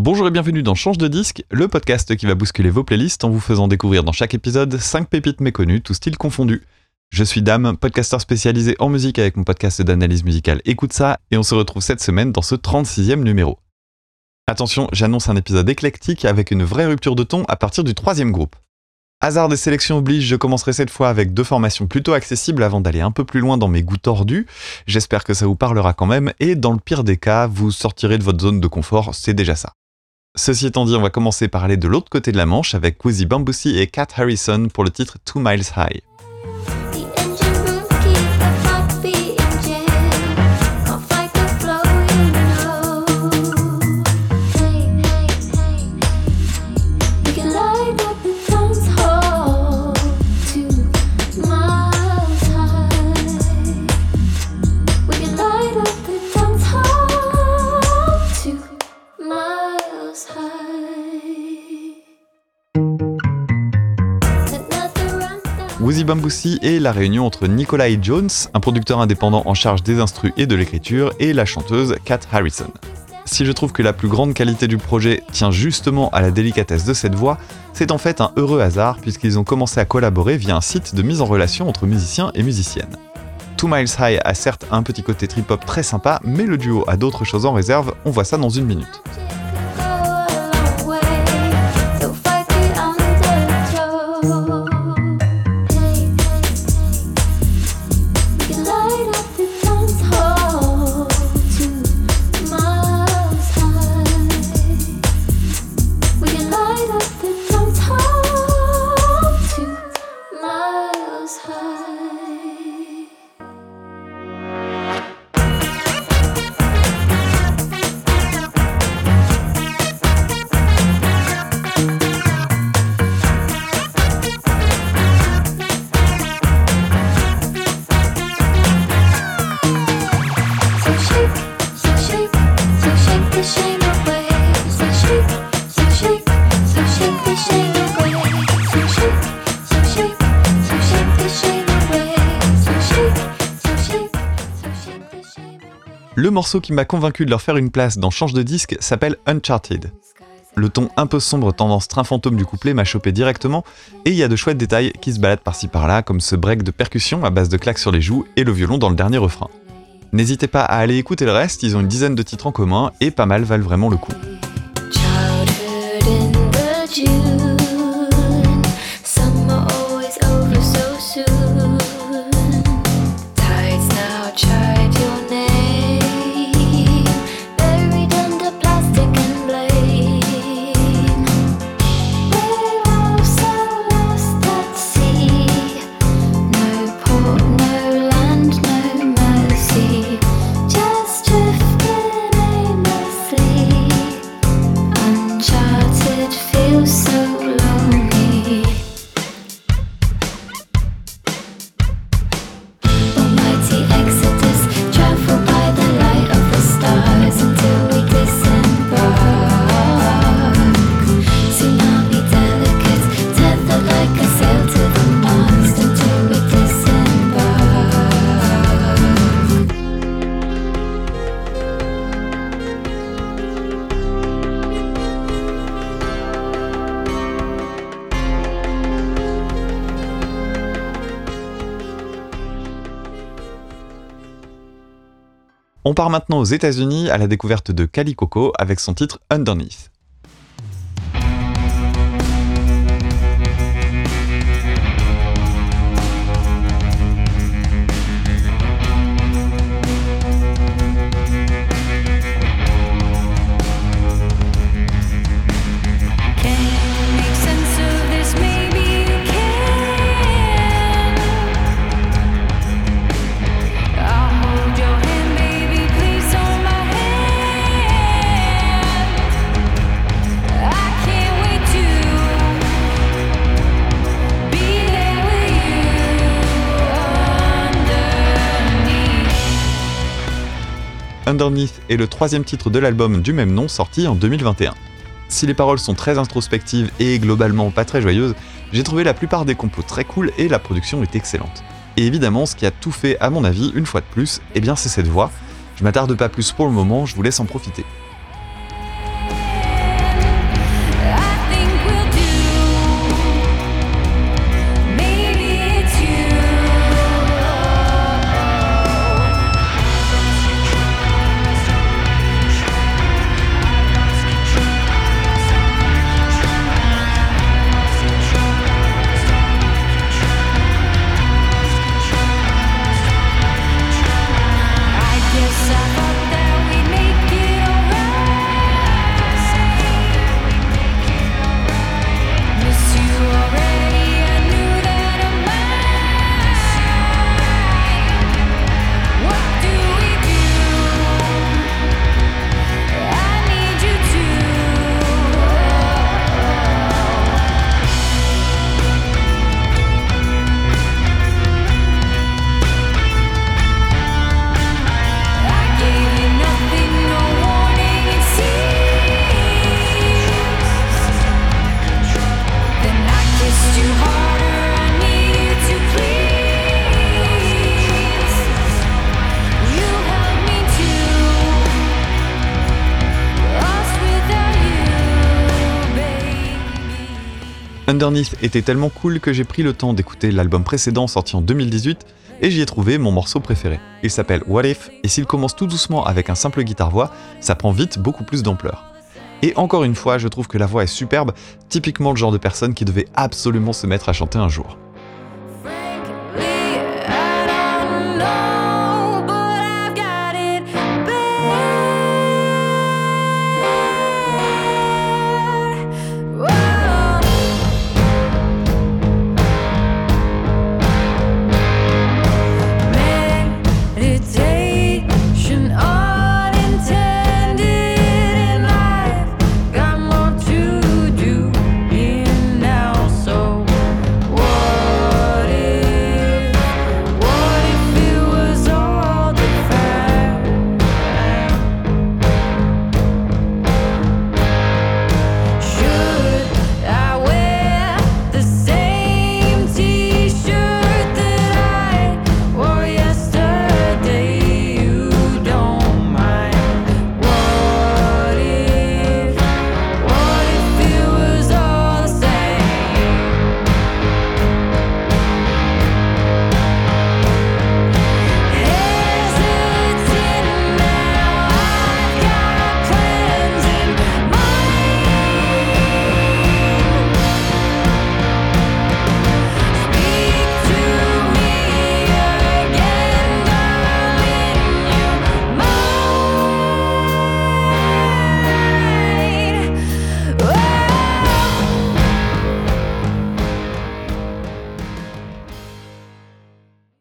Bonjour et bienvenue dans Change de disque, le podcast qui va bousculer vos playlists en vous faisant découvrir dans chaque épisode 5 pépites méconnues, tous styles confondus. Je suis Dame, podcasteur spécialisé en musique avec mon podcast d'analyse musicale Écoute ça, et on se retrouve cette semaine dans ce 36e numéro. Attention, j'annonce un épisode éclectique avec une vraie rupture de ton à partir du troisième groupe. Hasard des sélections oblige, je commencerai cette fois avec deux formations plutôt accessibles avant d'aller un peu plus loin dans mes goûts tordus. J'espère que ça vous parlera quand même, et dans le pire des cas, vous sortirez de votre zone de confort, c'est déjà ça. Ceci étant dit, on va commencer par aller de l'autre côté de la Manche avec Woozy Bamboosie et Cat Harrison pour le titre Two Miles High. Est la réunion entre Nikolai Jones, un producteur indépendant en charge des instrus et de l'écriture, et la chanteuse Kat Harrison. Si je trouve que la plus grande qualité du projet tient justement à la délicatesse de cette voix, c'est en fait un heureux hasard puisqu'ils ont commencé à collaborer via un site de mise en relation entre musiciens et musiciennes. Two Miles High a certes un petit côté trip-hop très sympa, mais le duo a d'autres choses en réserve, on voit ça dans une minute. Morceau qui m'a convaincu de leur faire une place dans Change de disque s'appelle Uncharted. Le ton un peu sombre tendance train fantôme du couplet m'a chopé directement, et il y a de chouettes détails qui se baladent par-ci par-là, comme ce break de percussion à base de claques sur les joues et le violon dans le dernier refrain. N'hésitez pas à aller écouter le reste, ils ont une dizaine de titres en commun, et pas mal valent vraiment le coup. uncharted feels so On part maintenant aux États-Unis à la découverte de Kali Coco avec son titre Underneath. Underneath est le troisième titre de l'album du même nom sorti en 2021. Si les paroles sont très introspectives et globalement pas très joyeuses, j'ai trouvé la plupart des compos très cool et la production est excellente. Et évidemment, ce qui a tout fait à mon avis, une fois de plus, eh bien c'est cette voix. Je m'attarde pas plus pour le moment, je vous laisse en profiter. Underneath était tellement cool que j'ai pris le temps d'écouter l'album précédent sorti en 2018 et j'y ai trouvé mon morceau préféré. Il s'appelle What If et s'il commence tout doucement avec un simple guitare-voix, ça prend vite beaucoup plus d'ampleur. Et encore une fois, je trouve que la voix est superbe, typiquement le genre de personne qui devait absolument se mettre à chanter un jour.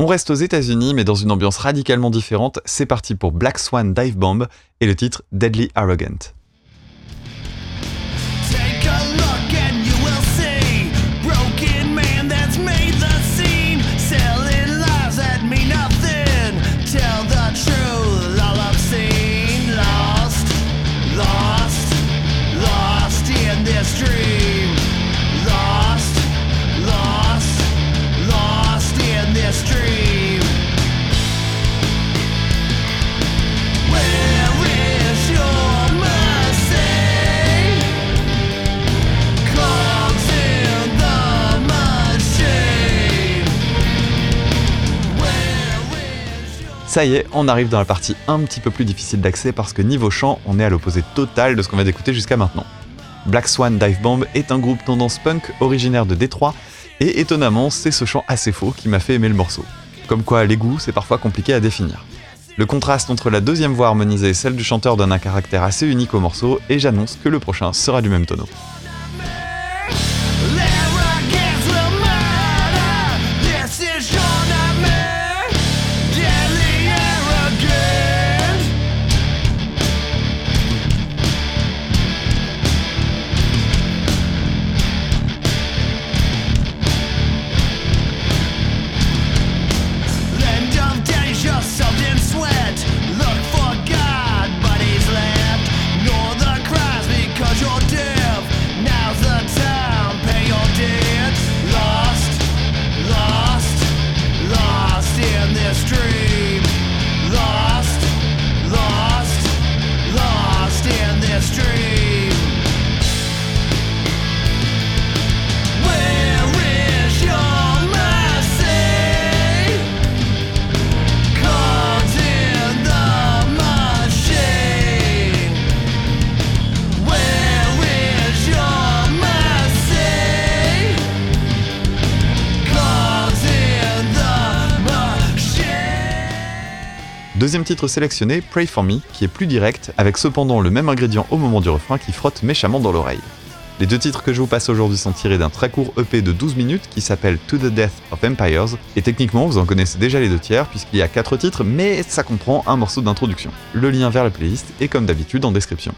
On reste aux États-Unis, mais dans une ambiance radicalement différente. C'est parti pour Black Swan Dive Bomb et le titre Deadly Arrogant. Ça y est, on arrive dans la partie un petit peu plus difficile d'accès parce que niveau chant, on est à l'opposé total de ce qu'on va d'écouter jusqu'à maintenant. Black Swan Dive Bomb est un groupe tendance punk originaire de Détroit, et étonnamment, c'est ce chant assez faux qui m'a fait aimer le morceau. Comme quoi, les goûts, c'est parfois compliqué à définir. Le contraste entre la deuxième voix harmonisée et celle du chanteur donne un caractère assez unique au morceau, et j'annonce que le prochain sera du même tonneau. Deuxième titre sélectionné, Pray For Me, qui est plus direct, avec cependant le même ingrédient au moment du refrain qui frotte méchamment dans l'oreille. Les deux titres que je vous passe aujourd'hui sont tirés d'un très court EP de 12 minutes qui s'appelle To the Death of Empires, et techniquement vous en connaissez déjà les deux tiers puisqu'il y a 4 titres, mais ça comprend un morceau d'introduction. Le lien vers la playlist est comme d'habitude en description.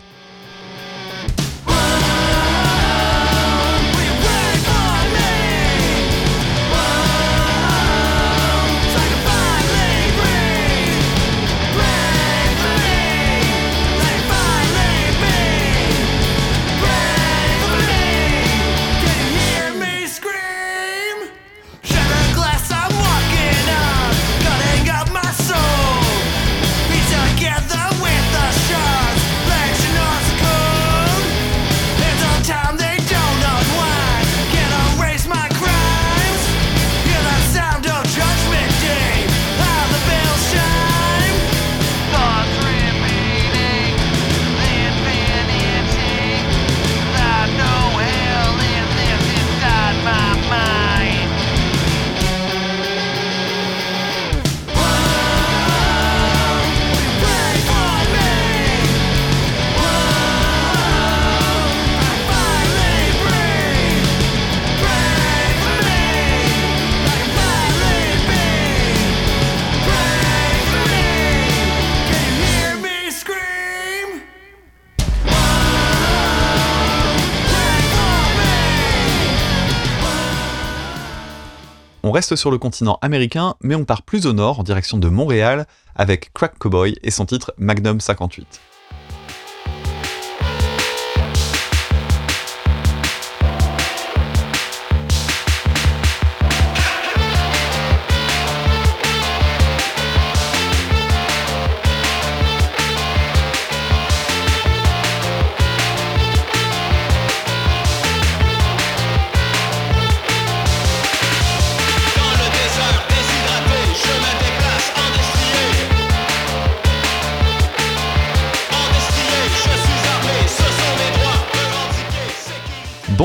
Reste sur le continent américain, mais on part plus au nord en direction de Montréal avec Crack Cowboy et son titre Magnum 58.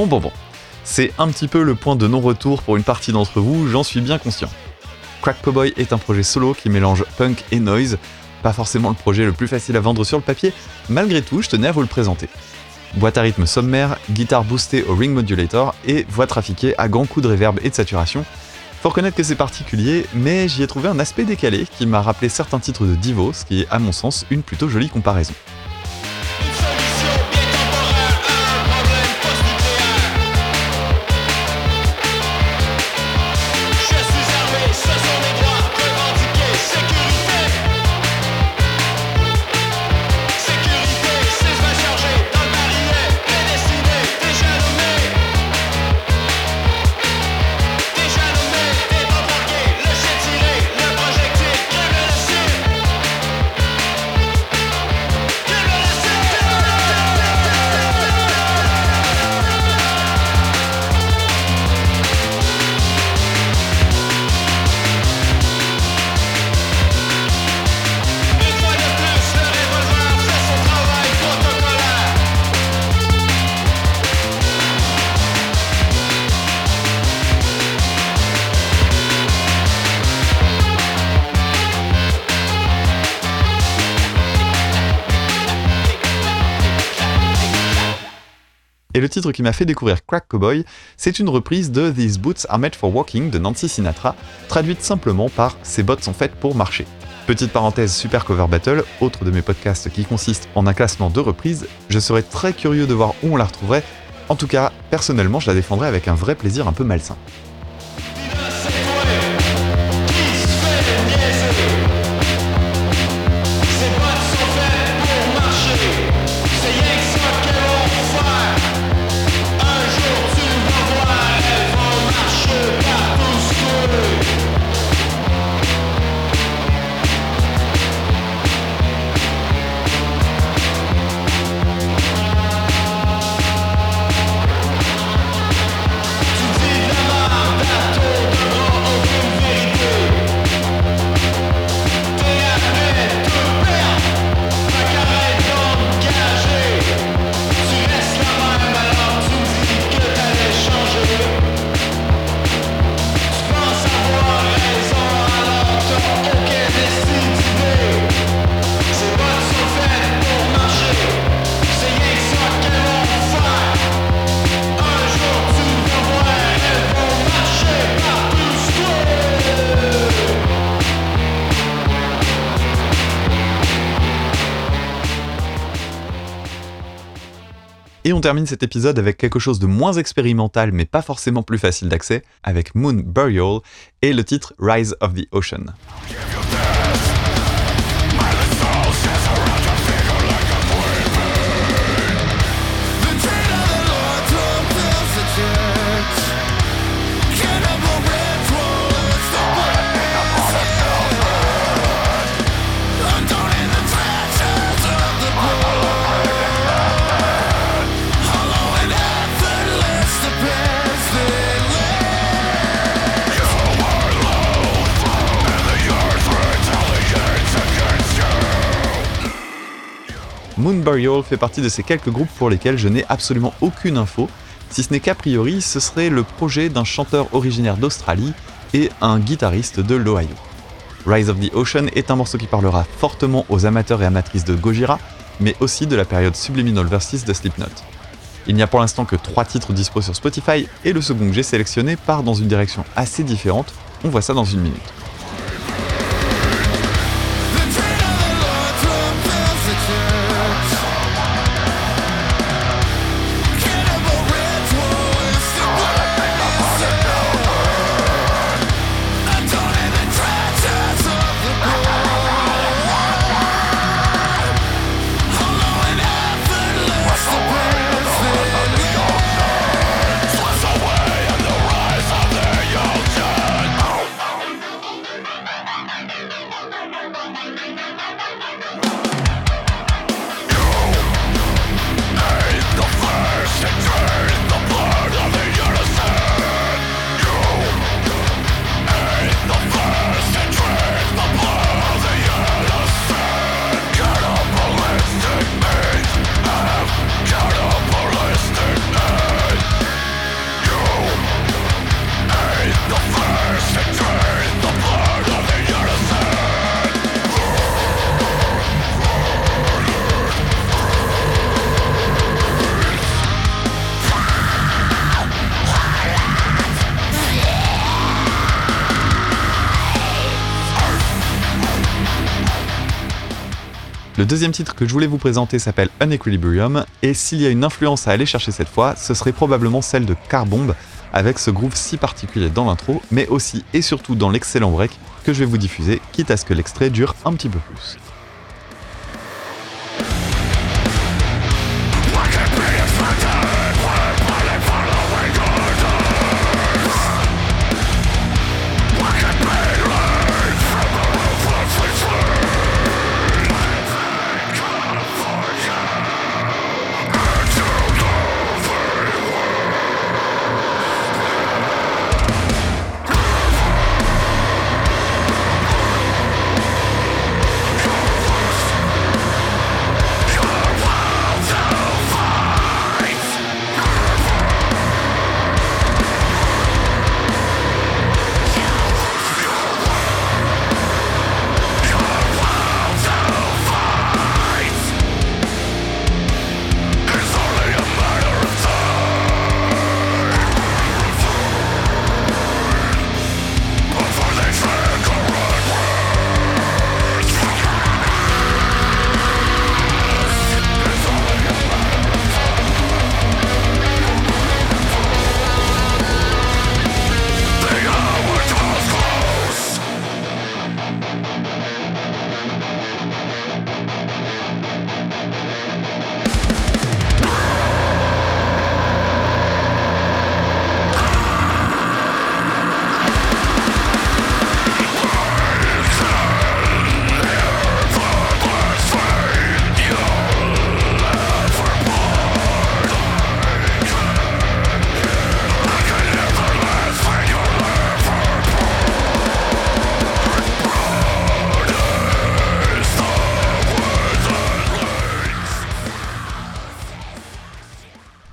Bon, bon. C'est un petit peu le point de non-retour pour une partie d'entre vous, j'en suis bien conscient. Crack Cowboy est un projet solo qui mélange punk et noise, pas forcément le projet le plus facile à vendre sur le papier, malgré tout, je tenais à vous le présenter. Boîte à rythme sommaire, guitare boostée au ring modulator et voix trafiquée à grands coups de reverb et de saturation. Faut reconnaître que c'est particulier, mais j'y ai trouvé un aspect décalé qui m'a rappelé certains titres de Divo, ce qui est à mon sens une plutôt jolie comparaison. Qui m'a fait découvrir Crack Cowboy, c'est une reprise de These Boots Are Made for Walking de Nancy Sinatra, traduite simplement par Ces bottes sont faites pour marcher. Petite parenthèse Super Cover Battle, autre de mes podcasts qui consiste en un classement de reprises, je serais très curieux de voir où on la retrouverait. En tout cas, personnellement, je la défendrais avec un vrai plaisir un peu malsain. Et on termine cet épisode avec quelque chose de moins expérimental mais pas forcément plus facile d'accès, avec Moon Burial et le titre Rise of the Ocean. Moon Burial fait partie de ces quelques groupes pour lesquels je n'ai absolument aucune info, si ce n'est qu'a priori ce serait le projet d'un chanteur originaire d'Australie et un guitariste de l'Ohio. Rise of the Ocean est un morceau qui parlera fortement aux amateurs et amatrices de Gojira, mais aussi de la période Subliminal Versus de Slipknot. Il n'y a pour l'instant que 3 titres dispo sur Spotify et le second que j'ai sélectionné part dans une direction assez différente, on voit ça dans une minute. Deuxième titre que je voulais vous présenter s'appelle Unequilibrium, et s'il y a une influence à aller chercher cette fois, ce serait probablement celle de Carbomb, avec ce groove si particulier dans l'intro, mais aussi et surtout dans l'excellent break que je vais vous diffuser, quitte à ce que l'extrait dure un petit peu plus.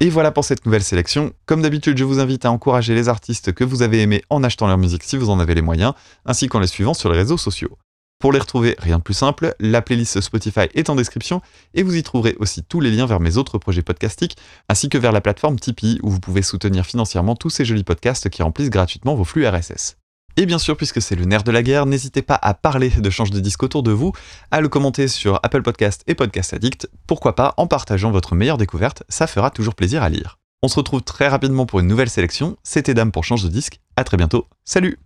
Et voilà pour cette nouvelle sélection. Comme d'habitude, je vous invite à encourager les artistes que vous avez aimés en achetant leur musique si vous en avez les moyens, ainsi qu'en les suivant sur les réseaux sociaux. Pour les retrouver, rien de plus simple, la playlist Spotify est en description et vous y trouverez aussi tous les liens vers mes autres projets podcastiques, ainsi que vers la plateforme Tipeee où vous pouvez soutenir financièrement tous ces jolis podcasts qui remplissent gratuitement vos flux RSS. Et bien sûr, puisque c'est le nerf de la guerre, n'hésitez pas à parler de Change de disque autour de vous, à le commenter sur Apple Podcast et Podcast Addict, pourquoi pas en partageant votre meilleure découverte, ça fera toujours plaisir à lire. On se retrouve très rapidement pour une nouvelle sélection, c'était Dame pour Change de disque, à très bientôt, salut